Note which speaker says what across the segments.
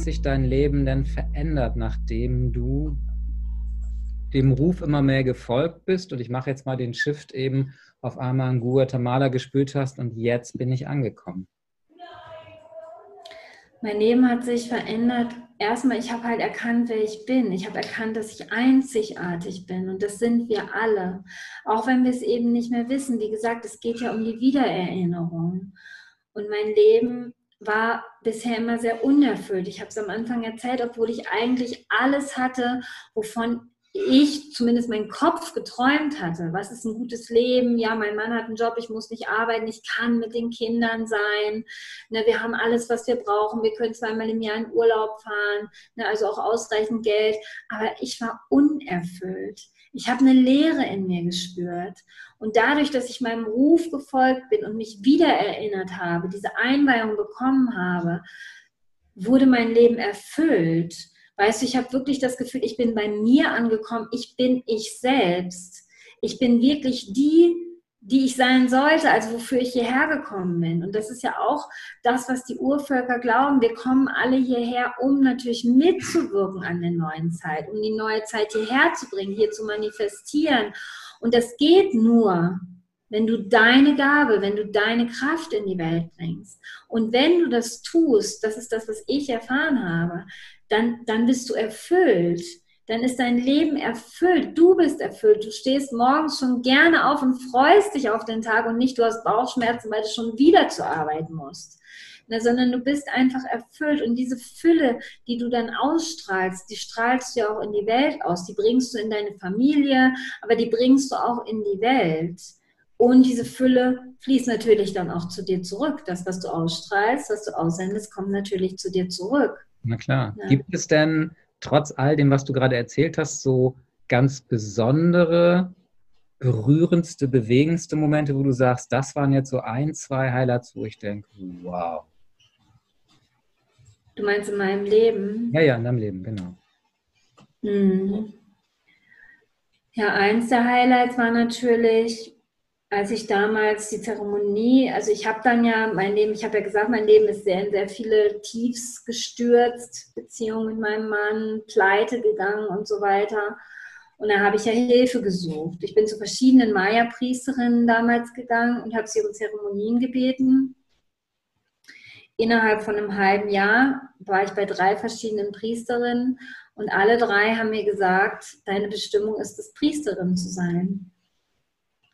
Speaker 1: sich dein Leben denn verändert, nachdem du dem Ruf immer mehr gefolgt bist? Und ich mache jetzt mal den Shift eben auf einmal in Guatemala gespürt hast und jetzt bin ich angekommen.
Speaker 2: Mein Leben hat sich verändert. Erstmal, ich habe halt erkannt, wer ich bin. Ich habe erkannt, dass ich einzigartig bin und das sind wir alle. Auch wenn wir es eben nicht mehr wissen. Wie gesagt, es geht ja um die Wiedererinnerung. Und mein Leben war bisher immer sehr unerfüllt. Ich habe es am Anfang erzählt, obwohl ich eigentlich alles hatte, wovon ich zumindest mein Kopf geträumt hatte. Was ist ein gutes Leben? Ja, mein Mann hat einen Job, ich muss nicht arbeiten, ich kann mit den Kindern sein. Ne, wir haben alles, was wir brauchen. Wir können zweimal im Jahr in Urlaub fahren, ne, also auch ausreichend Geld. Aber ich war unerfüllt. Ich habe eine Leere in mir gespürt. Und dadurch, dass ich meinem Ruf gefolgt bin und mich wiedererinnert habe, diese Einweihung bekommen habe, wurde mein Leben erfüllt. Weißt du, ich habe wirklich das Gefühl, ich bin bei mir angekommen, ich bin ich selbst. Ich bin wirklich die, die ich sein sollte, also wofür ich hierher gekommen bin. Und das ist ja auch das, was die Urvölker glauben. Wir kommen alle hierher, um natürlich mitzuwirken an der neuen Zeit, um die neue Zeit hierher zu bringen, hier zu manifestieren. Und das geht nur, wenn du deine Gabe, wenn du deine Kraft in die Welt bringst. Und wenn du das tust, das ist das, was ich erfahren habe, dann, dann bist du erfüllt. Dann ist dein Leben erfüllt. Du bist erfüllt. Du stehst morgens schon gerne auf und freust dich auf den Tag und nicht du hast Bauchschmerzen, weil du schon wieder zur Arbeit musst. Na, sondern du bist einfach erfüllt und diese Fülle, die du dann ausstrahlst, die strahlst du ja auch in die Welt aus. Die bringst du in deine Familie, aber die bringst du auch in die Welt. Und diese Fülle fließt natürlich dann auch zu dir zurück. Das, was du ausstrahlst, was du aussendest, kommt natürlich zu dir zurück.
Speaker 1: Na klar. Ja. Gibt es denn trotz all dem, was du gerade erzählt hast, so ganz besondere, berührendste, bewegendste Momente, wo du sagst, das waren jetzt so ein, zwei Highlights, wo ich denke, wow.
Speaker 2: Du meinst in meinem Leben?
Speaker 1: Ja, ja, in deinem Leben, genau.
Speaker 2: Mhm. Ja, eins der Highlights war natürlich, als ich damals die Zeremonie, also ich habe dann ja mein Leben, ich habe ja gesagt, mein Leben ist sehr in sehr viele Tiefs gestürzt, Beziehung mit meinem Mann, pleite gegangen und so weiter. Und da habe ich ja Hilfe gesucht. Ich bin zu verschiedenen Maya-Priesterinnen damals gegangen und habe sie um Zeremonien gebeten. Innerhalb von einem halben Jahr war ich bei drei verschiedenen Priesterinnen und alle drei haben mir gesagt, deine Bestimmung ist es, Priesterin zu sein.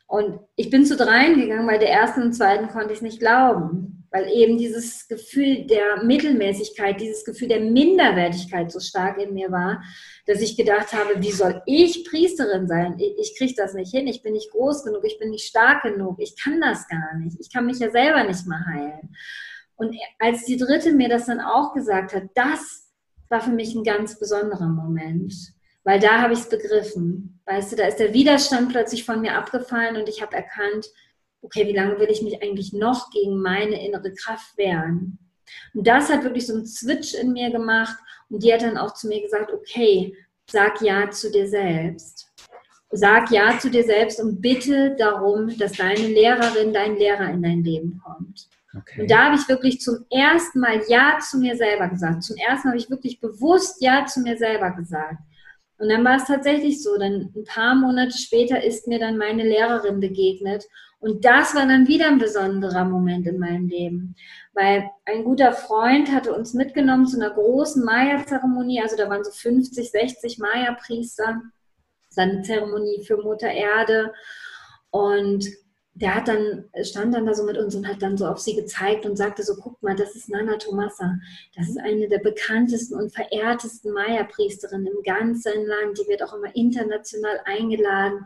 Speaker 2: Und ich bin zu dreien gegangen, weil der ersten und zweiten konnte ich nicht glauben, weil eben dieses Gefühl der Mittelmäßigkeit, dieses Gefühl der Minderwertigkeit so stark in mir war, dass ich gedacht habe, wie soll ich Priesterin sein? Ich, kriege das nicht hin, ich bin nicht groß genug, ich bin nicht stark genug, ich kann das gar nicht, ich kann mich ja selber nicht mal heilen. Und als die dritte mir das dann auch gesagt hat, das war für mich ein ganz besonderer Moment weil da habe ich es begriffen. Weißt du, da ist der Widerstand plötzlich von mir abgefallen und ich habe erkannt, okay, wie lange will ich mich eigentlich noch gegen meine innere Kraft wehren? Und das hat wirklich so einen Switch in mir gemacht und die hat dann auch zu mir gesagt, okay, sag ja zu dir selbst. Sag ja zu dir selbst und bitte darum, dass deine Lehrerin, dein Lehrer in dein Leben kommt. Okay. Und da habe ich wirklich zum ersten Mal Ja zu mir selber gesagt. Zum ersten Mal habe ich wirklich bewusst Ja zu mir selber gesagt. Und dann war es tatsächlich so, dann ein paar Monate später ist mir dann meine Lehrerin begegnet. Und das war dann wieder ein besonderer Moment in meinem Leben, weil ein guter Freund hatte uns mitgenommen zu einer großen Maya-Zeremonie. Also da waren so 50, 60 Maya-Priester. Seine Zeremonie für Mutter Erde. Und der hat dann, stand dann da so mit uns und hat dann so auf sie gezeigt und sagte so, guck mal, das ist Nana Tomasa. Das ist eine der bekanntesten und verehrtesten Maya-Priesterinnen im ganzen Land. Die wird auch immer international eingeladen.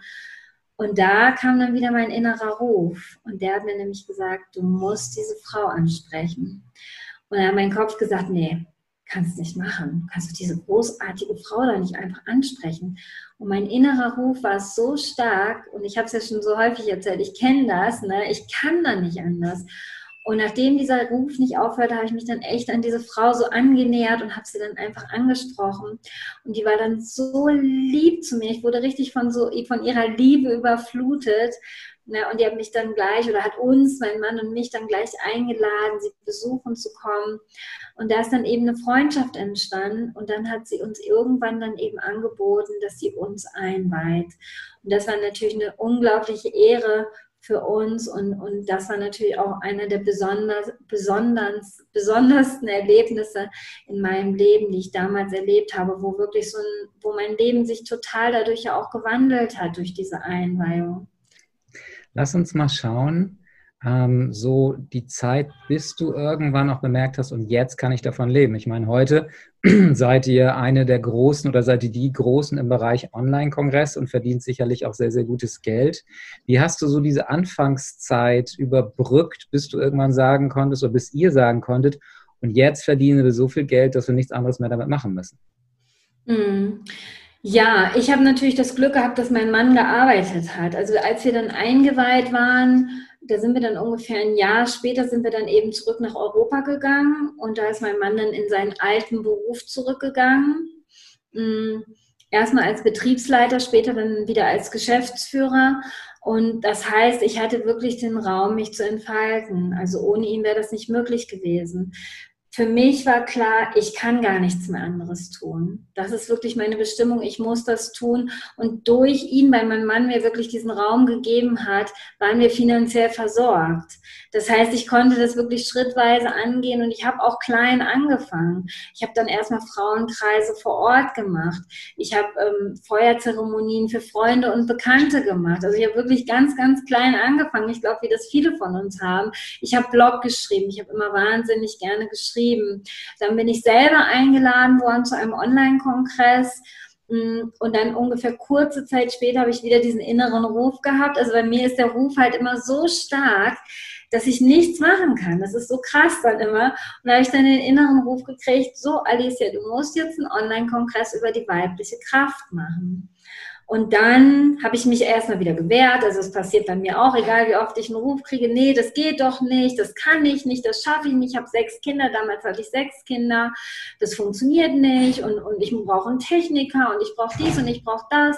Speaker 2: Und da kam dann wieder mein innerer Ruf. Und der hat mir nämlich gesagt, du musst diese Frau ansprechen. Und dann hat mein Kopf gesagt, nee, kannst nicht machen. Kannst du diese großartige Frau da nicht einfach ansprechen? Und mein innerer Ruf war so stark und ich habe es ja schon so häufig erzählt, ich kenne das, ne? ich kann da nicht anders. Und nachdem dieser Ruf nicht aufhörte, habe ich mich dann echt an diese Frau so angenähert und habe sie dann einfach angesprochen. Und die war dann so lieb zu mir. Ich wurde richtig von so von ihrer Liebe überflutet. Und die hat mich dann gleich oder hat uns, mein Mann und mich dann gleich eingeladen, sie besuchen zu kommen. Und da ist dann eben eine Freundschaft entstanden. Und dann hat sie uns irgendwann dann eben angeboten, dass sie uns einweiht. Und das war natürlich eine unglaubliche Ehre für uns und, und das war natürlich auch einer der besonders, besonders, besondersten Erlebnisse in meinem Leben, die ich damals erlebt habe, wo wirklich so ein, wo mein Leben sich total dadurch ja auch gewandelt hat durch diese Einweihung.
Speaker 1: Lass uns mal schauen, ähm, so die Zeit, bis du irgendwann auch bemerkt hast, und jetzt kann ich davon leben. Ich meine, heute seid ihr eine der Großen oder seid ihr die Großen im Bereich Online-Kongress und verdient sicherlich auch sehr, sehr gutes Geld. Wie hast du so diese Anfangszeit überbrückt, bis du irgendwann sagen konntest oder bis ihr sagen konntet, und jetzt verdienen wir so viel Geld, dass wir nichts anderes mehr damit machen müssen?
Speaker 2: Mhm. Ja, ich habe natürlich das Glück gehabt, dass mein Mann gearbeitet hat. Also als wir dann eingeweiht waren, da sind wir dann ungefähr ein Jahr später sind wir dann eben zurück nach Europa gegangen und da ist mein Mann dann in seinen alten Beruf zurückgegangen. Mm, erstmal als Betriebsleiter, später dann wieder als Geschäftsführer. Und das heißt, ich hatte wirklich den Raum, mich zu entfalten. Also ohne ihn wäre das nicht möglich gewesen für mich war klar, ich kann gar nichts mehr anderes tun. Das ist wirklich meine Bestimmung, ich muss das tun. Und durch ihn, weil mein Mann mir wirklich diesen Raum gegeben hat, waren wir finanziell versorgt. Das heißt, ich konnte das wirklich schrittweise angehen und ich habe auch klein angefangen. Ich habe dann erstmal Frauenkreise vor Ort gemacht. Ich habe ähm, Feuerzeremonien für Freunde und Bekannte gemacht. Also ich habe wirklich ganz, ganz klein angefangen. Ich glaube, wie das viele von uns haben. Ich habe Blog geschrieben. Ich habe immer wahnsinnig gerne geschrieben geschrieben. Dann bin ich selber eingeladen worden zu einem Online-Kongress. Mm, und dann ungefähr kurze Zeit später habe ich wieder diesen inneren Ruf gehabt. Also bei mir ist der Ruf halt immer so stark, dass ich nichts machen kann. Das ist so krass dann immer. Und da habe ich dann den inneren Ruf gekriegt, so Alicia, du musst jetzt einen Online-Kongress über die weibliche Kraft machen. Und dann habe ich mich erstmal wieder gewehrt. Also es passiert bei mir auch, egal wie oft ich einen Ruf kriege, nee, das geht doch nicht, das kann ich nicht, das schaffe ich nicht. Ich habe sechs Kinder, damals hatte ich sechs Kinder, das funktioniert nicht und, und ich brauche einen Techniker und ich brauche dies und ich brauche das.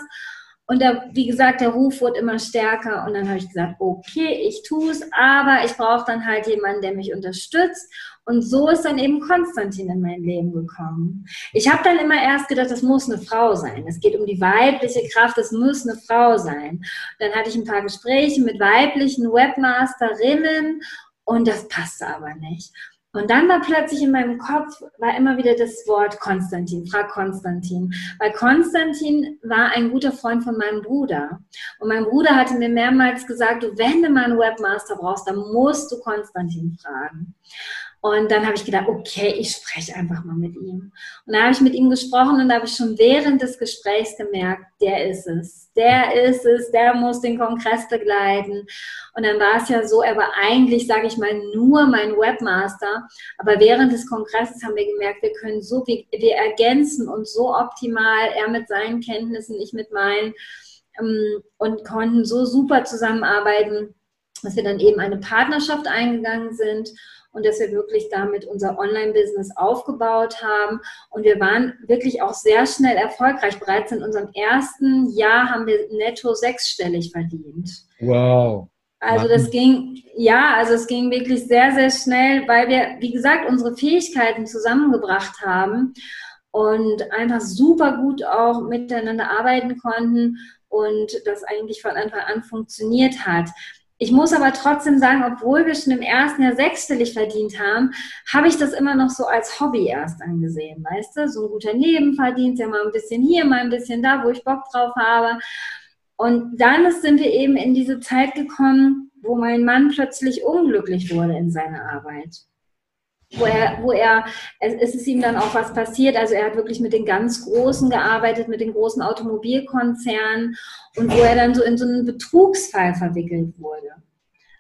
Speaker 2: Und der, wie gesagt, der Ruf wurde immer stärker und dann habe ich gesagt, okay, ich tue es, aber ich brauche dann halt jemanden, der mich unterstützt. Und so ist dann eben Konstantin in mein Leben gekommen. Ich habe dann immer erst gedacht, das muss eine Frau sein. Es geht um die weibliche Kraft, es muss eine Frau sein. Dann hatte ich ein paar Gespräche mit weiblichen Webmasterinnen und das passte aber nicht. Und dann war plötzlich in meinem Kopf, war immer wieder das Wort Konstantin, frag Konstantin. Weil Konstantin war ein guter Freund von meinem Bruder. Und mein Bruder hatte mir mehrmals gesagt, du, wenn du mal einen Webmaster brauchst, dann musst du Konstantin fragen. Und dann habe ich gedacht, okay, ich spreche einfach mal mit ihm. Und da habe ich mit ihm gesprochen und habe ich schon während des Gesprächs gemerkt, der ist es. Der ist es, der muss den Kongress begleiten. Und dann war es ja so, er war eigentlich, sage ich mal, nur mein Webmaster. Aber während des Kongresses haben wir gemerkt, wir können so, wir, wir ergänzen uns so optimal, er mit seinen Kenntnissen, ich mit meinen, ähm, und konnten so super zusammenarbeiten, dass wir dann eben eine Partnerschaft eingegangen sind und dass wir wirklich damit unser Online-Business aufgebaut haben. Und wir waren wirklich auch sehr schnell erfolgreich. Bereits in unserem ersten Jahr haben wir netto sechsstellig verdient.
Speaker 1: Wow.
Speaker 2: Also das ging, ja, also es ging wirklich sehr, sehr schnell, weil wir, wie gesagt, unsere Fähigkeiten zusammengebracht haben und einfach super gut auch miteinander arbeiten konnten und das eigentlich von Anfang an funktioniert hat. Ich muss aber trotzdem sagen, obwohl wir schon im ersten Jahr sechsstellig verdient haben, habe ich das immer noch so als Hobby erst angesehen, weißt du? So ein guter Nebenverdienst, ja mal ein bisschen hier, mal ein bisschen da, wo ich Bock drauf habe. Und dann sind wir eben in diese Zeit gekommen, wo mein Mann plötzlich unglücklich wurde in seiner Arbeit wo er, wo er, es ist ihm dann auch was passiert. Also er hat wirklich mit den ganz Großen gearbeitet, mit den großen Automobilkonzernen und wo er dann so in so einen Betrugsfall verwickelt wurde.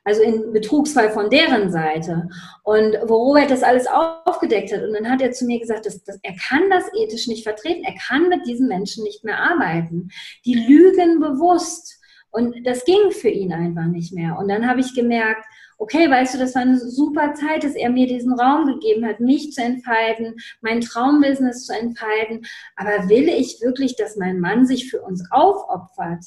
Speaker 2: Also in Betrugsfall von deren Seite. Und wo Robert das alles aufgedeckt hat. Und dann hat er zu mir gesagt, dass, dass er kann das ethisch nicht vertreten. Er kann mit diesen Menschen nicht mehr arbeiten. Die lügen bewusst. Und das ging für ihn einfach nicht mehr. Und dann habe ich gemerkt, okay, weißt du, das war eine super Zeit, dass er mir diesen Raum gegeben hat, mich zu entfalten, mein Traumbusiness zu entfalten. Aber will ich wirklich, dass mein Mann sich für uns aufopfert?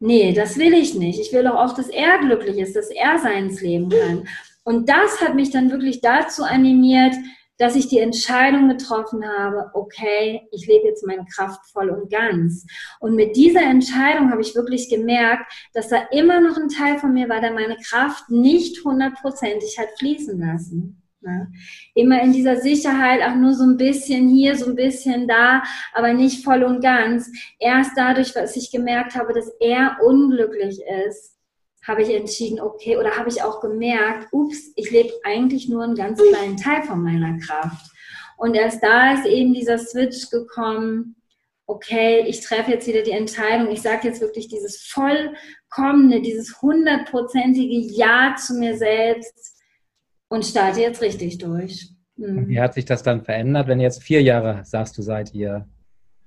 Speaker 2: Nee, das will ich nicht. Ich will doch auch, dass er glücklich ist, dass er seins leben kann. Und das hat mich dann wirklich dazu animiert, dass ich die Entscheidung getroffen habe, okay, ich lebe jetzt meine Kraft voll und ganz. Und mit dieser Entscheidung habe ich wirklich gemerkt, dass da immer noch ein Teil von mir war, der meine Kraft nicht hundertprozentig hat fließen lassen. Ja. Immer in dieser Sicherheit, auch nur so ein bisschen hier, so ein bisschen da, aber nicht voll und ganz. Erst dadurch, dass ich gemerkt habe, dass er unglücklich ist, habe ich entschieden, okay, oder habe ich auch gemerkt, ups, ich lebe eigentlich nur einen ganz kleinen Teil von meiner Kraft. Und erst da ist eben dieser Switch gekommen, okay, ich treffe jetzt wieder die Entscheidung, ich sage jetzt wirklich dieses vollkommene, dieses hundertprozentige Ja zu mir selbst und starte jetzt richtig durch.
Speaker 1: Mhm. Wie hat sich das dann verändert, wenn jetzt vier Jahre, sagst du, seid ihr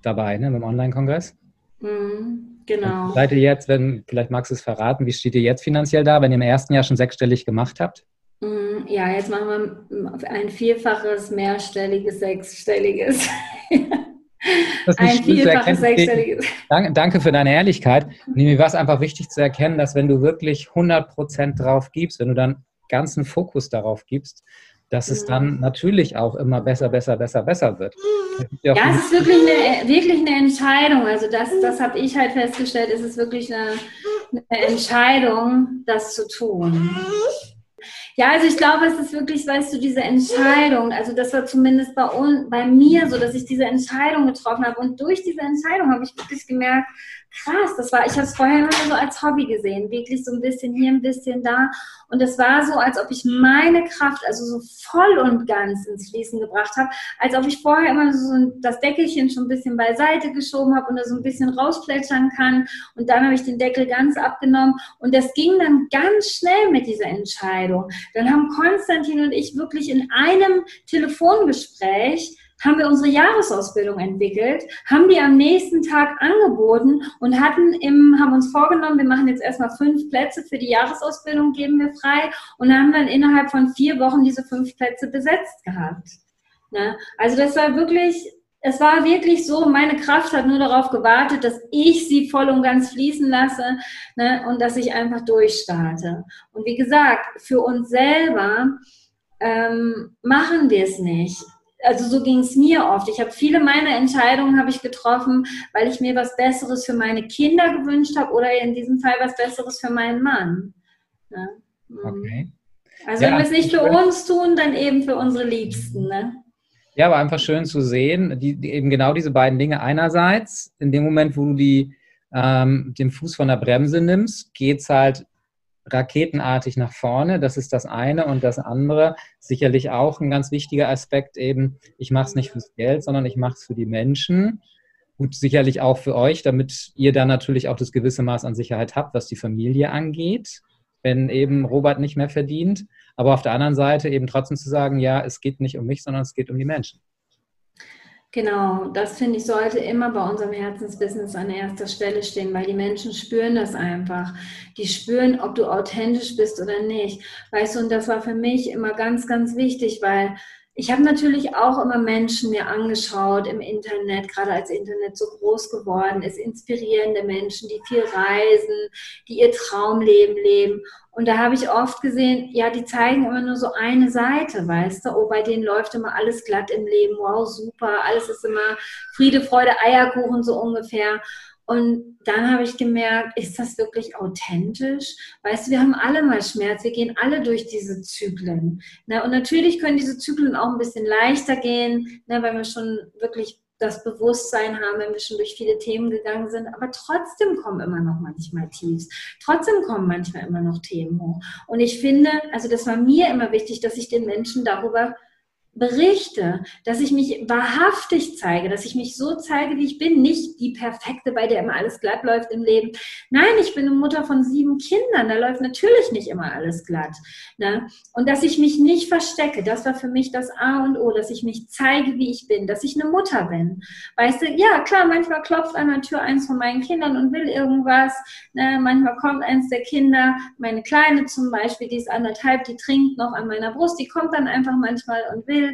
Speaker 1: dabei ne, beim Online-Kongress? Mhm. Genau. Seid ihr jetzt, wenn, vielleicht magst du es verraten, wie steht ihr jetzt finanziell da, wenn ihr im ersten Jahr schon sechsstellig gemacht habt?
Speaker 2: Mm, ja, jetzt machen wir ein vierfaches, mehrstelliges, sechsstelliges.
Speaker 1: ein vierfaches, sechsstelliges. Danke, danke, für deine Ehrlichkeit. Mir war es einfach wichtig zu erkennen, dass wenn du wirklich 100% drauf gibst, wenn du dann ganzen Fokus darauf gibst, dass es dann natürlich auch immer besser, besser, besser, besser wird.
Speaker 2: Ja, ja es ist wirklich eine, wirklich eine Entscheidung. Also das, das habe ich halt festgestellt, es ist wirklich eine, eine Entscheidung, das zu tun. Ja, also ich glaube, es ist wirklich, weißt du, diese Entscheidung, also das war zumindest bei, bei mir so, dass ich diese Entscheidung getroffen habe. Und durch diese Entscheidung habe ich wirklich gemerkt, krass, das war, ich habe es vorher immer so als Hobby gesehen, wirklich so ein bisschen hier, ein bisschen da. Und es war so, als ob ich meine Kraft, also so voll und ganz ins Fließen gebracht habe, als ob ich vorher immer so das Deckelchen schon ein bisschen beiseite geschoben habe und da so ein bisschen rausplätschern kann. Und dann habe ich den Deckel ganz abgenommen. Und das ging dann ganz schnell mit dieser Entscheidung. Dann haben Konstantin und ich wirklich in einem Telefongespräch haben wir unsere Jahresausbildung entwickelt, haben die am nächsten Tag angeboten und hatten im, haben uns vorgenommen, wir machen jetzt erstmal fünf Plätze für die Jahresausbildung, geben wir frei und haben dann innerhalb von vier Wochen diese fünf Plätze besetzt gehabt. Ne? Also das war wirklich, es war wirklich so, meine Kraft hat nur darauf gewartet, dass ich sie voll und ganz fließen lasse ne? und dass ich einfach durchstarte. Und wie gesagt, für uns selber ähm, machen wir es nicht also so ging es mir oft. Ich habe viele meiner Entscheidungen habe ich getroffen, weil ich mir was Besseres für meine Kinder gewünscht habe oder in diesem Fall was Besseres für meinen Mann. Ja. Mhm. Okay. Also ja, wenn wir es nicht für uns tun, dann eben für unsere Liebsten. Ne?
Speaker 1: Ja, aber einfach schön zu sehen, die, die, eben genau diese beiden Dinge. Einerseits, in dem Moment, wo du die, ähm, den Fuß von der Bremse nimmst, geht es halt raketenartig nach vorne. Das ist das eine. Und das andere, sicherlich auch ein ganz wichtiger Aspekt eben, ich mache es nicht fürs Geld, sondern ich mache es für die Menschen. Gut, sicherlich auch für euch, damit ihr dann natürlich auch das gewisse Maß an Sicherheit habt, was die Familie angeht, wenn eben Robert nicht mehr verdient. Aber auf der anderen Seite eben trotzdem zu sagen, ja, es geht nicht um mich, sondern es geht um die Menschen.
Speaker 2: Genau, das finde ich sollte immer bei unserem Herzensbusiness an erster Stelle stehen, weil die Menschen spüren das einfach. Die spüren, ob du authentisch bist oder nicht. Weißt du, und das war für mich immer ganz, ganz wichtig, weil ich habe natürlich auch immer Menschen mir angeschaut im Internet, gerade als Internet so groß geworden ist, inspirierende Menschen, die viel reisen, die ihr Traumleben leben. Und da habe ich oft gesehen, ja, die zeigen immer nur so eine Seite, weißt du? Oh, bei denen läuft immer alles glatt im Leben. Wow, super. Alles ist immer Friede, Freude, Eierkuchen so ungefähr. Und dann habe ich gemerkt, ist das wirklich authentisch? Weißt du, wir haben alle mal Schmerz, wir gehen alle durch diese Zyklen. Na, und natürlich können diese Zyklen auch ein bisschen leichter gehen, na, weil wir schon wirklich das Bewusstsein haben, wenn wir schon durch viele Themen gegangen sind. Aber trotzdem kommen immer noch manchmal Tiefs. Trotzdem kommen manchmal immer noch Themen hoch. Und ich finde, also das war mir immer wichtig, dass ich den Menschen darüber berichte, dass ich mich wahrhaftig zeige, dass ich mich so zeige, wie ich bin, nicht die perfekte, bei der immer alles glatt läuft im Leben. Nein, ich bin eine Mutter von sieben Kindern, da läuft natürlich nicht immer alles glatt. Ne? Und dass ich mich nicht verstecke, das war für mich das A und O, dass ich mich zeige, wie ich bin, dass ich eine Mutter bin. Weißt du, ja, klar, manchmal klopft an der Tür eins von meinen Kindern und will irgendwas. Ne? Manchmal kommt eins der Kinder, meine Kleine zum Beispiel, die ist anderthalb, die trinkt noch an meiner Brust, die kommt dann einfach manchmal und will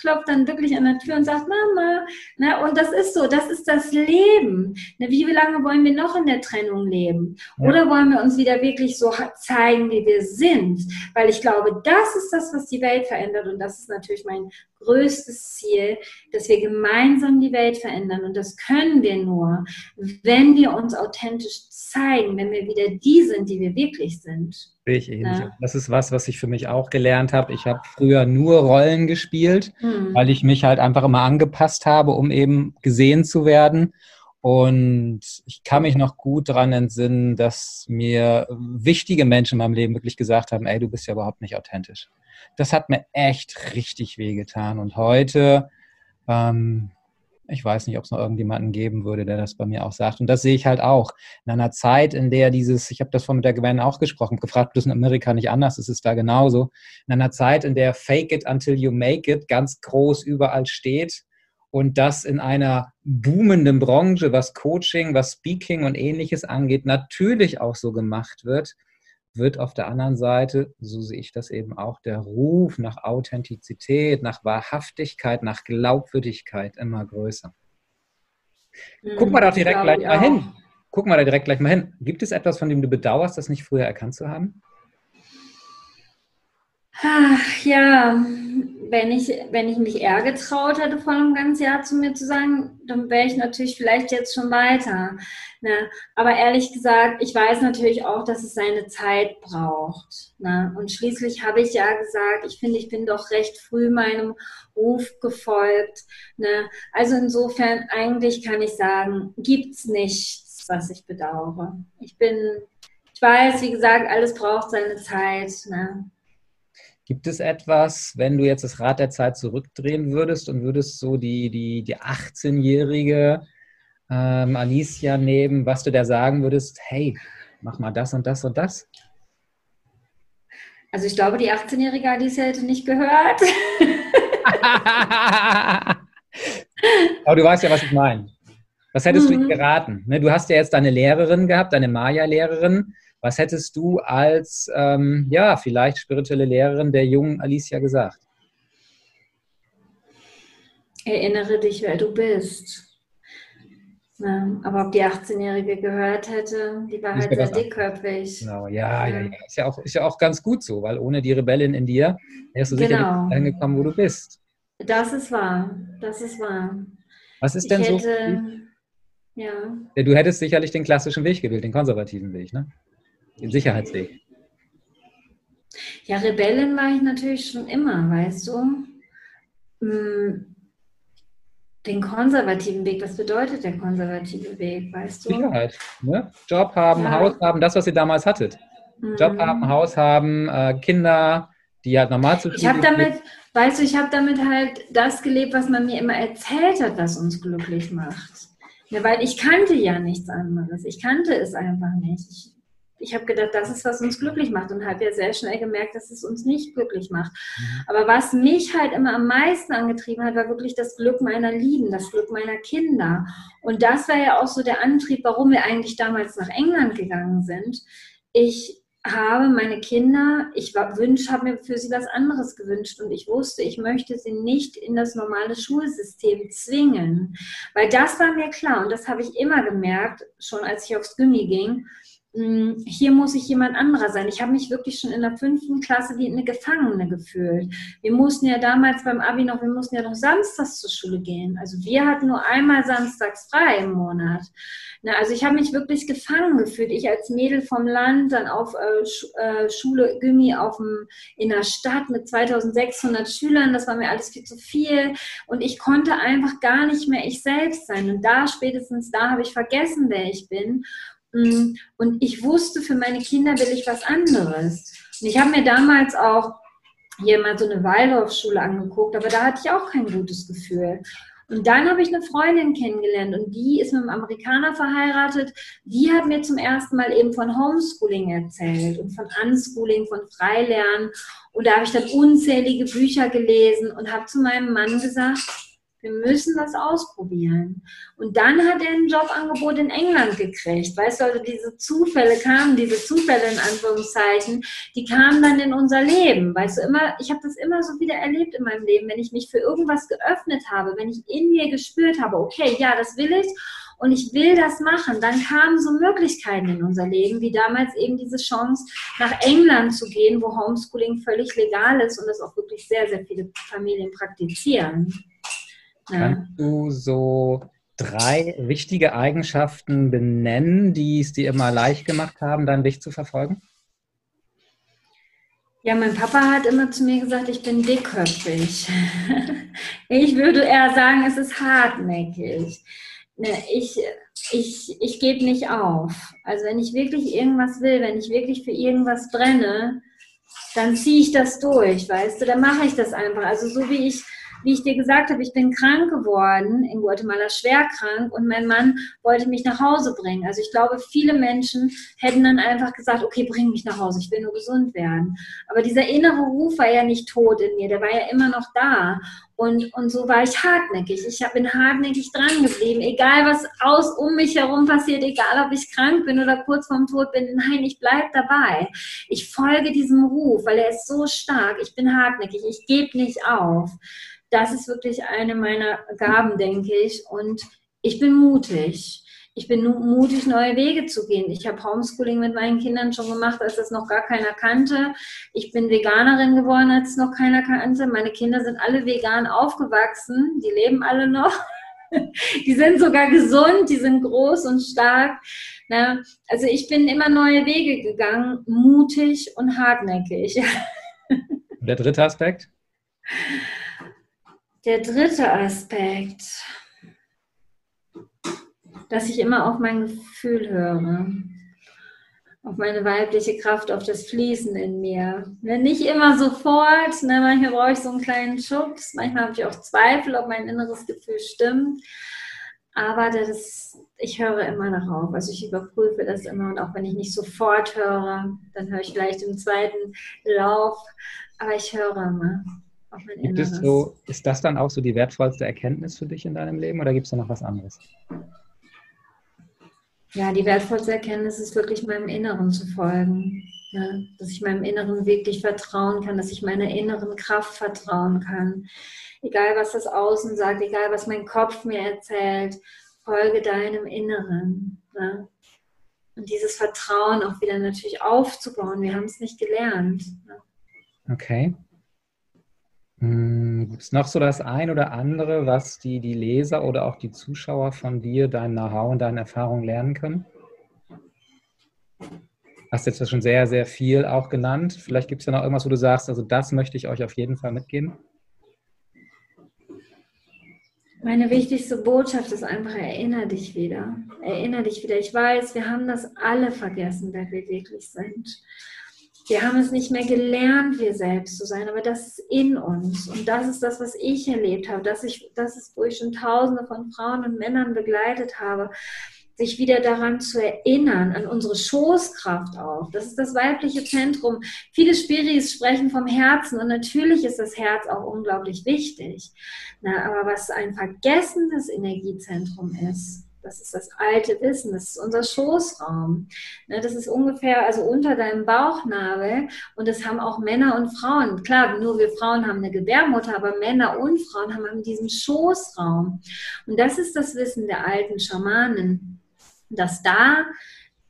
Speaker 2: klopft dann wirklich an der Tür und sagt, Mama. Ne? Und das ist so, das ist das Leben. Ne? Wie lange wollen wir noch in der Trennung leben? Ja. Oder wollen wir uns wieder wirklich so zeigen, wie wir sind? Weil ich glaube, das ist das, was die Welt verändert. Und das ist natürlich mein größtes Ziel, dass wir gemeinsam die Welt verändern. Und das können wir nur, wenn wir uns authentisch zeigen, wenn wir wieder die sind, die wir wirklich sind.
Speaker 1: Ich ja. Das ist was, was ich für mich auch gelernt habe. Ich habe früher nur Rollen gespielt, mhm. weil ich mich halt einfach immer angepasst habe, um eben gesehen zu werden. Und ich kann mich noch gut daran entsinnen, dass mir wichtige Menschen in meinem Leben wirklich gesagt haben, ey, du bist ja überhaupt nicht authentisch. Das hat mir echt richtig wehgetan. Und heute ähm, ich weiß nicht, ob es noch irgendjemanden geben würde, der das bei mir auch sagt. Und das sehe ich halt auch. In einer Zeit, in der dieses, ich habe das von mit der Gwen auch gesprochen, gefragt, das ist in Amerika nicht anders, ist es da genauso. In einer Zeit, in der Fake it until you make it ganz groß überall steht und das in einer boomenden Branche, was Coaching, was Speaking und ähnliches angeht, natürlich auch so gemacht wird, wird auf der anderen Seite, so sehe ich das eben auch, der Ruf nach Authentizität, nach Wahrhaftigkeit, nach Glaubwürdigkeit immer größer. Mhm, Guck mal da direkt gleich mal hin. Guck mal da direkt gleich mal hin. Gibt es etwas, von dem du bedauerst, das nicht früher erkannt zu haben?
Speaker 2: Ach, ja, wenn ich, wenn ich mich eher getraut hätte, vor einem ganzen Jahr zu mir zu sagen, dann wäre ich natürlich vielleicht jetzt schon weiter. Ne? Aber ehrlich gesagt, ich weiß natürlich auch, dass es seine Zeit braucht. Ne? Und schließlich habe ich ja gesagt, ich finde, ich bin doch recht früh meinem Ruf gefolgt. Ne? Also insofern, eigentlich kann ich sagen, gibt es nichts, was ich bedauere. Ich bin, ich weiß, wie gesagt, alles braucht seine Zeit. Ne?
Speaker 1: Gibt es etwas, wenn du jetzt das Rad der Zeit zurückdrehen würdest und würdest so die, die, die 18-jährige ähm, Alicia nehmen, was du da sagen würdest, hey, mach mal das und das und das?
Speaker 2: Also ich glaube, die 18-jährige Alicia hätte nicht gehört.
Speaker 1: Aber du weißt ja, was ich meine. Was hättest mhm. du ihm geraten? Ne, du hast ja jetzt deine Lehrerin gehabt, deine Maya-Lehrerin. Was hättest du als, ähm, ja, vielleicht spirituelle Lehrerin der jungen Alicia gesagt?
Speaker 2: Erinnere dich, wer du bist. Ja, aber ob die 18-Jährige gehört hätte, die war halt sehr dickköpfig.
Speaker 1: Genau, ja, ja, ja. Ist ja, auch, ist ja auch ganz gut so, weil ohne die Rebellin in dir wärst du genau. sicher nicht angekommen, wo du bist.
Speaker 2: Das ist wahr, das ist wahr.
Speaker 1: Was ist denn ich so? ja. Du hättest sicherlich den klassischen Weg gewählt, den konservativen Weg, ne? Den Sicherheitsweg?
Speaker 2: Ja, Rebellin war ich natürlich schon immer, weißt du. Hm, den konservativen Weg, was bedeutet der konservative Weg, weißt du?
Speaker 1: Sicherheit. Ne? Job haben, ja. Haus haben, das, was ihr damals hattet. Mhm. Job haben, Haus haben, äh, Kinder, die halt normal zu
Speaker 2: Ich habe damit, weißt du, ich habe damit halt das gelebt, was man mir immer erzählt hat, was uns glücklich macht. Ja, weil ich kannte ja nichts anderes. Ich kannte es einfach nicht. Ich ich habe gedacht, das ist, was uns glücklich macht und habe ja sehr schnell gemerkt, dass es uns nicht glücklich macht. Mhm. Aber was mich halt immer am meisten angetrieben hat, war wirklich das Glück meiner Lieben, das Glück meiner Kinder. Und das war ja auch so der Antrieb, warum wir eigentlich damals nach England gegangen sind. Ich habe meine Kinder, ich wünsch, habe mir für sie was anderes gewünscht und ich wusste, ich möchte sie nicht in das normale Schulsystem zwingen, weil das war mir klar und das habe ich immer gemerkt, schon als ich aufs Gimmi ging hier muss ich jemand anderer sein. Ich habe mich wirklich schon in der fünften Klasse wie eine Gefangene gefühlt. Wir mussten ja damals beim Abi noch, wir mussten ja noch samstags zur Schule gehen. Also wir hatten nur einmal samstags frei im Monat. Na, also ich habe mich wirklich gefangen gefühlt. Ich als Mädel vom Land, dann auf äh, äh Schule dem, in der Stadt mit 2600 Schülern. Das war mir alles viel zu viel. Und ich konnte einfach gar nicht mehr ich selbst sein. Und da spätestens da habe ich vergessen, wer ich bin. Mm, und ich wusste, für meine Kinder will ich was anderes. Und ich habe mir damals auch hier mal so eine Waldorfschule angeguckt, aber da hatte ich auch kein gutes Gefühl. Und dann habe ich eine Freundin kennengelernt und die ist mit einem Amerikaner verheiratet. Die hat mir zum ersten Mal eben von Homeschooling erzählt und von Unschooling, von Freilernen. Und da habe ich dann unzählige Bücher gelesen und habe zu meinem Mann gesagt, wir müssen das ausprobieren. Und dann hat er ein Jobangebot in England gekriegt. Weißt du, also diese Zufälle kamen, diese Zufälle in Anführungszeichen, die kamen dann in unser Leben. Weißt du, immer, ich habe das immer so wieder erlebt in meinem Leben, wenn ich mich für irgendwas geöffnet habe, wenn ich in mir gespürt habe, okay, ja, das will ich und ich will das machen, dann kamen so Möglichkeiten in unser Leben, wie damals eben diese Chance, nach England zu gehen, wo Homeschooling völlig legal ist und das auch wirklich sehr, sehr viele Familien praktizieren.
Speaker 1: Kannst du so drei wichtige Eigenschaften benennen, die es dir immer leicht gemacht haben, deinen Weg zu verfolgen?
Speaker 2: Ja, mein Papa hat immer zu mir gesagt, ich bin dickköpfig. Ich würde eher sagen, es ist hartnäckig. Ne, ich, ich, ich gebe nicht auf. Also wenn ich wirklich irgendwas will, wenn ich wirklich für irgendwas brenne, dann ziehe ich das durch, weißt du, dann mache ich das einfach. Also so wie ich wie ich dir gesagt habe, ich bin krank geworden, in Guatemala schwer krank und mein Mann wollte mich nach Hause bringen. Also ich glaube, viele Menschen hätten dann einfach gesagt, okay, bring mich nach Hause, ich will nur gesund werden. Aber dieser innere Ruf war ja nicht tot in mir, der war ja immer noch da. Und, und so war ich hartnäckig. Ich bin hartnäckig dran geblieben, egal was aus um mich herum passiert, egal ob ich krank bin oder kurz vorm Tod bin. Nein, ich bleibe dabei. Ich folge diesem Ruf, weil er ist so stark. Ich bin hartnäckig. Ich gebe nicht auf das ist wirklich eine meiner Gaben, denke ich. Und ich bin mutig. Ich bin mutig, neue Wege zu gehen. Ich habe Homeschooling mit meinen Kindern schon gemacht, als das noch gar keiner kannte. Ich bin Veganerin geworden, als es noch keiner kannte. Meine Kinder sind alle vegan aufgewachsen. Die leben alle noch. Die sind sogar gesund, die sind groß und stark. Also ich bin immer neue Wege gegangen, mutig und hartnäckig.
Speaker 1: Der dritte Aspekt?
Speaker 2: Der dritte Aspekt, dass ich immer auf mein Gefühl höre, auf meine weibliche Kraft, auf das Fließen in mir. Nicht immer sofort, ne, manchmal brauche ich so einen kleinen Schubs, manchmal habe ich auch Zweifel, ob mein inneres Gefühl stimmt. Aber das, ich höre immer darauf. Also ich überprüfe das immer und auch wenn ich nicht sofort höre, dann höre ich vielleicht im zweiten Lauf, aber ich höre immer.
Speaker 1: Gibt es so, ist das dann auch so die wertvollste Erkenntnis für dich in deinem Leben oder gibt es da noch was anderes?
Speaker 2: Ja, die wertvollste Erkenntnis ist wirklich meinem Inneren zu folgen. Ja, dass ich meinem Inneren wirklich vertrauen kann, dass ich meiner inneren Kraft vertrauen kann. Egal, was das Außen sagt, egal, was mein Kopf mir erzählt, folge deinem Inneren. Ja. Und dieses Vertrauen auch wieder natürlich aufzubauen. Wir haben es nicht gelernt.
Speaker 1: Ja. Okay. Hm, Gibt es noch so das ein oder andere, was die, die Leser oder auch die Zuschauer von dir, dein Know-how und deine Erfahrungen lernen können? Hast jetzt schon sehr, sehr viel auch genannt. Vielleicht gibt es ja noch irgendwas, wo du sagst, also das möchte ich euch auf jeden Fall mitgeben.
Speaker 2: Meine wichtigste Botschaft ist einfach, erinnere dich wieder. Erinnere dich wieder. Ich weiß, wir haben das alle vergessen, wer wir wirklich sind. Wir haben es nicht mehr gelernt, wir selbst zu sein, aber das ist in uns. Und das ist das, was ich erlebt habe. Das, ich, das ist, wo ich schon Tausende von Frauen und Männern begleitet habe, sich wieder daran zu erinnern, an unsere Schoßkraft auch. Das ist das weibliche Zentrum. Viele Spiris sprechen vom Herzen und natürlich ist das Herz auch unglaublich wichtig. Na, aber was ein vergessenes Energiezentrum ist, das ist das alte Wissen, das ist unser Schoßraum. Ne, das ist ungefähr also unter deinem Bauchnabel und das haben auch Männer und Frauen. Klar, nur wir Frauen haben eine Gebärmutter, aber Männer und Frauen haben diesen Schoßraum. Und das ist das Wissen der alten Schamanen, dass da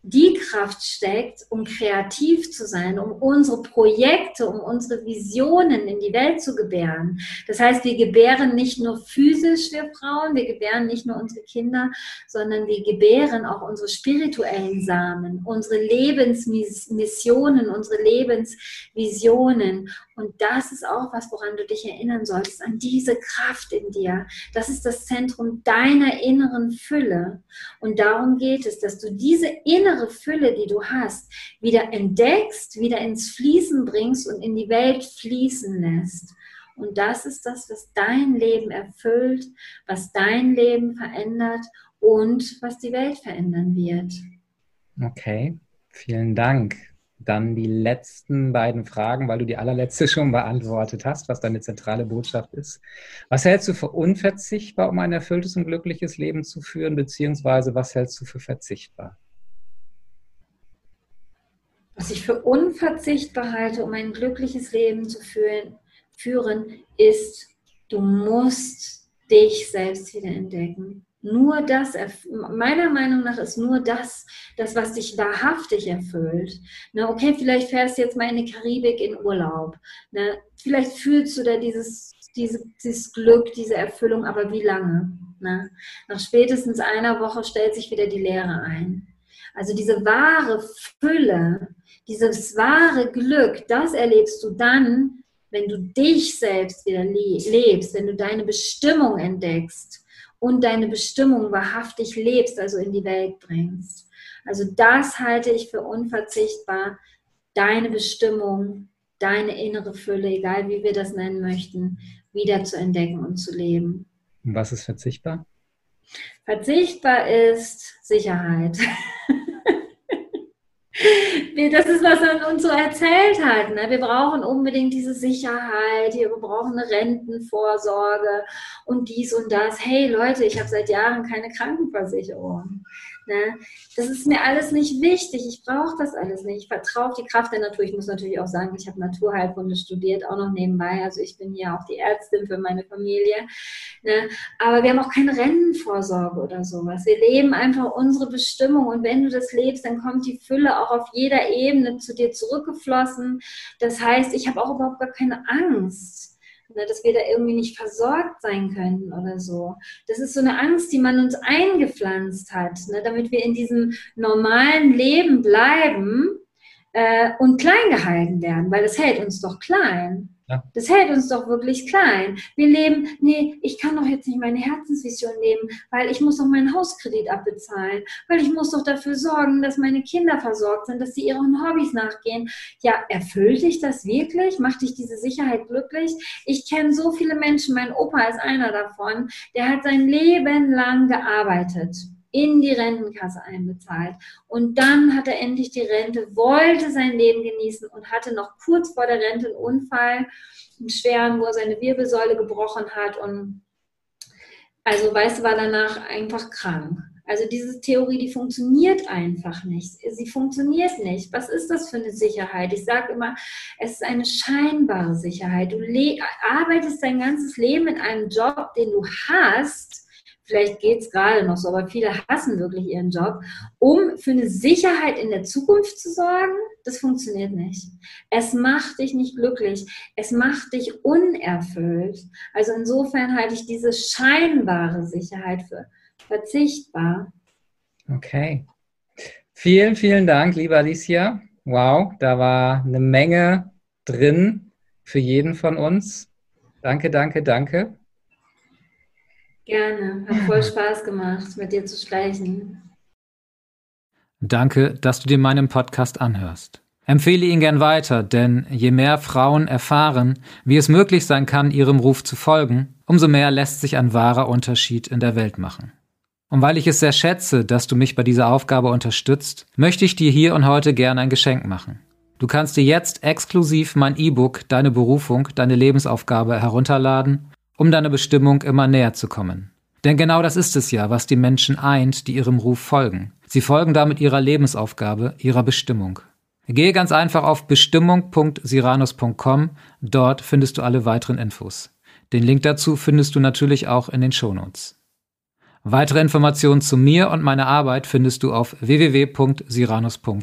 Speaker 2: die Kraft steckt, um kreativ zu sein, um unsere Projekte, um unsere Visionen in die Welt zu gebären. Das heißt, wir gebären nicht nur physisch, wir Frauen, wir gebären nicht nur unsere Kinder, sondern wir gebären auch unsere spirituellen Samen, unsere Lebensmissionen, unsere Lebensvisionen. Und das ist auch was, woran du dich erinnern solltest, an diese Kraft in dir. Das ist das Zentrum deiner inneren Fülle. Und darum geht es, dass du diese innere Fülle, die du hast, wieder entdeckst, wieder ins Fließen bringst und in die Welt fließen lässt. Und das ist das, was dein Leben erfüllt, was dein Leben verändert und was die Welt verändern wird.
Speaker 1: Okay, vielen Dank. Dann die letzten beiden Fragen, weil du die allerletzte schon beantwortet hast, was deine zentrale Botschaft ist. Was hältst du für unverzichtbar, um ein erfülltes und glückliches Leben zu führen, beziehungsweise was hältst du für verzichtbar?
Speaker 2: Was ich für unverzichtbar halte, um ein glückliches Leben zu führen, führen ist, du musst dich selbst wieder entdecken. Nur das, meiner Meinung nach ist nur das, das, was dich wahrhaftig erfüllt. Na, okay, vielleicht fährst du jetzt mal in die Karibik in Urlaub. Na, vielleicht fühlst du da dieses, diese, dieses Glück, diese Erfüllung, aber wie lange? Na, nach spätestens einer Woche stellt sich wieder die Leere ein. Also diese wahre Fülle, dieses wahre Glück, das erlebst du dann, wenn du dich selbst wieder lebst, wenn du deine Bestimmung entdeckst und deine Bestimmung wahrhaftig lebst, also in die Welt bringst. Also das halte ich für unverzichtbar, deine Bestimmung, deine innere Fülle, egal wie wir das nennen möchten, wieder zu entdecken und zu leben.
Speaker 1: Und was ist verzichtbar?
Speaker 2: Verzichtbar ist Sicherheit. das ist, was er uns so erzählt hat. Ne? Wir brauchen unbedingt diese Sicherheit, wir brauchen eine Rentenvorsorge und dies und das. Hey Leute, ich habe seit Jahren keine Krankenversicherung. Ne? Das ist mir alles nicht wichtig. Ich brauche das alles nicht. Ich vertraue auf die Kraft der Natur. Ich muss natürlich auch sagen, ich habe Naturheilkunde studiert, auch noch nebenbei. Also ich bin ja auch die Ärztin für meine Familie. Ne? Aber wir haben auch keine Rennenvorsorge oder sowas. Wir leben einfach unsere Bestimmung. Und wenn du das lebst, dann kommt die Fülle auch auf jeder Ebene zu dir zurückgeflossen. Das heißt, ich habe auch überhaupt gar keine Angst ne, dass wir da irgendwie nicht versorgt sein können oder so. Das ist so eine Angst, die man uns eingepflanzt hat, ne, damit wir in diesem normalen Leben bleiben äh, und klein gehalten werden, weil das hält uns doch klein. Ja. Das hält uns doch wirklich klein. Wir leben, nee, ich kann doch jetzt nicht meine Herzensvision leben, weil ich muss doch meinen Hauskredit abbezahlen, weil ich muss doch dafür sorgen, dass meine Kinder versorgt sind, dass sie ihren Hobbys nachgehen. Ja, erfüllt dich das wirklich? Macht dich diese Sicherheit glücklich? Ich kenne so viele Menschen, mein Opa ist einer davon, der hat sein Leben lang gearbeitet in die Rentenkasse einbezahlt. Und dann hat er endlich die Rente, wollte sein Leben genießen und hatte noch kurz vor der Rente einen Unfall, einen schweren, wo er seine Wirbelsäule gebrochen hat. Und also, weißt du, war danach einfach krank. Also diese Theorie, die funktioniert einfach nicht. Sie funktioniert nicht. Was ist das für eine Sicherheit? Ich sage immer, es ist eine scheinbare Sicherheit. Du arbeitest dein ganzes Leben in einem Job, den du hast, vielleicht geht es gerade noch so, aber viele hassen wirklich ihren Job, um für eine Sicherheit in der Zukunft zu sorgen, das funktioniert nicht. Es macht dich nicht glücklich, es macht dich unerfüllt. Also insofern halte ich diese scheinbare Sicherheit für verzichtbar.
Speaker 1: Okay. Vielen, vielen Dank, liebe Alicia. Wow, da war eine Menge drin für jeden von uns. Danke, danke, danke.
Speaker 2: Gerne. Hat voll Spaß gemacht, mit dir zu sprechen.
Speaker 3: Danke, dass du dir meinen Podcast anhörst. Empfehle ihn gern weiter, denn je mehr Frauen erfahren, wie es möglich sein kann, ihrem Ruf zu folgen, umso mehr lässt sich ein wahrer Unterschied in der Welt machen. Und weil ich es sehr schätze, dass du mich bei dieser Aufgabe unterstützt, möchte ich dir hier und heute gern ein Geschenk machen. Du kannst dir jetzt exklusiv mein E-Book Deine Berufung, deine Lebensaufgabe herunterladen um deiner Bestimmung immer näher zu kommen. Denn genau das ist es ja, was die Menschen eint, die ihrem Ruf folgen. Sie folgen damit ihrer Lebensaufgabe, ihrer Bestimmung. Gehe ganz einfach auf bestimmung.siranus.com, dort findest du alle weiteren Infos. Den Link dazu findest du natürlich auch in den Shownotes. Weitere Informationen zu mir und meiner Arbeit findest du auf www.siranus.com.